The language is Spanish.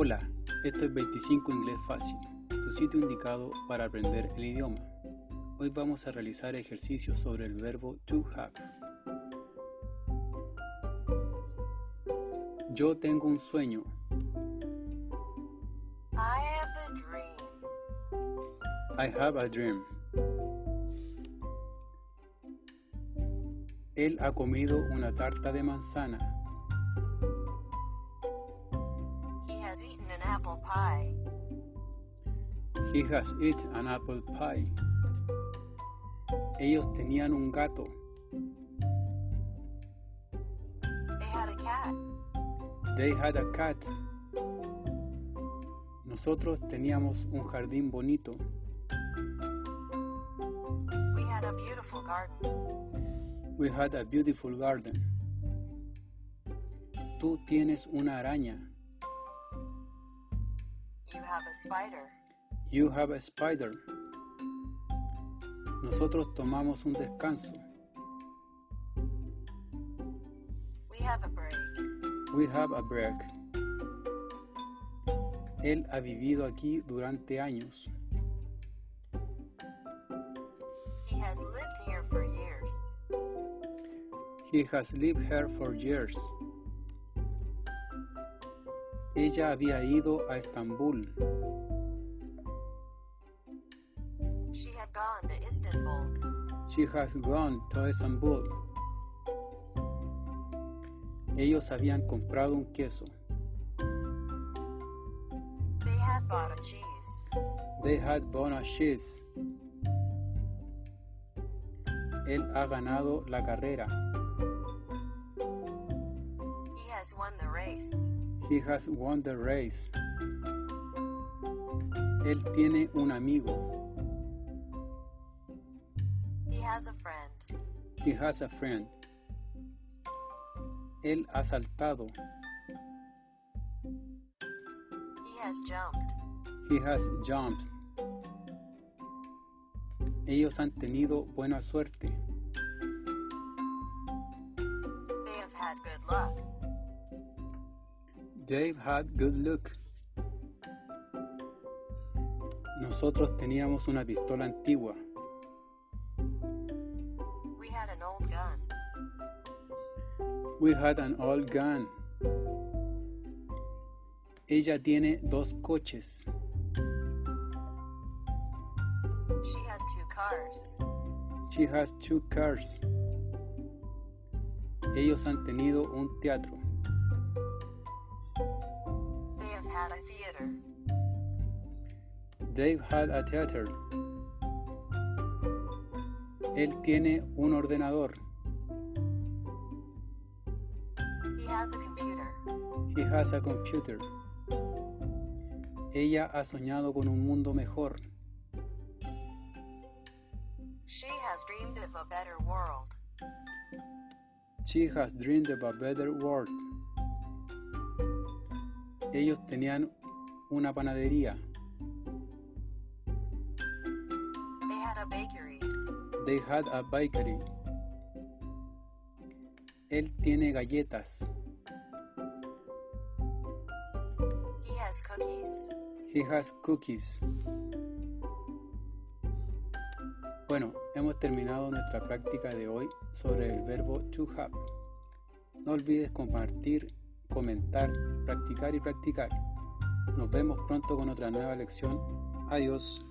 Hola, esto es 25 Inglés Fácil, tu sitio indicado para aprender el idioma. Hoy vamos a realizar ejercicios sobre el verbo to have. Yo tengo un sueño. I have a dream. I have a dream. Él ha comido una tarta de manzana. Apple pie. He has eaten an apple pie. Ellos tenían un gato. They had a cat. They had a cat. Nosotros teníamos un jardín bonito. We had a beautiful garden. We had a beautiful garden. Tú tienes una araña. You have a spider. You have a spider. Nosotros tomamos un descanso. We have a break. We have a break. Él ha vivido aquí durante años. He has lived here for years. He has lived here for years. Ella había ido a Estambul. She had gone to Istanbul. She has gone to Istanbul. Ellos habían comprado un queso. They had bought a cheese. They had bought a cheese. Él ha ganado la carrera. He has won the race. He has won the race. Él tiene un amigo. He has a friend. He has a friend. Él ha saltado. He has jumped. He has jumped. Ellos han tenido buena suerte. They have had good luck. They've had good luck. Nosotros teníamos una pistola antigua. We had an old gun. We had an old gun. Ella tiene dos coches. She has two cars. She has two cars. Ellos han tenido un teatro. Had a theater. They've had a theater. Él tiene un ordenador. He has a computer. He has a computer. Ella ha soñado con un mundo mejor. She has dreamed of a better world. She has dreamed of a better world. Ellos tenían una panadería. They had a bakery. They had a bakery. Él tiene galletas. He has cookies. He has cookies. Bueno, hemos terminado nuestra práctica de hoy sobre el verbo to have. No olvides compartir, comentar, practicar y practicar. Nos vemos pronto con otra nueva lección. Adiós.